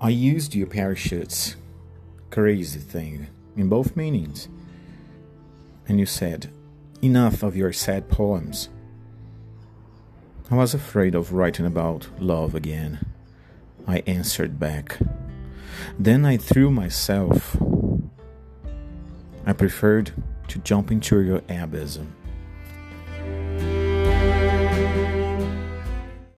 I used your parachutes. Crazy thing. In both meanings. And you said, Enough of your sad poems. I was afraid of writing about love again. I answered back. Then I threw myself. I preferred to jump into your abysm.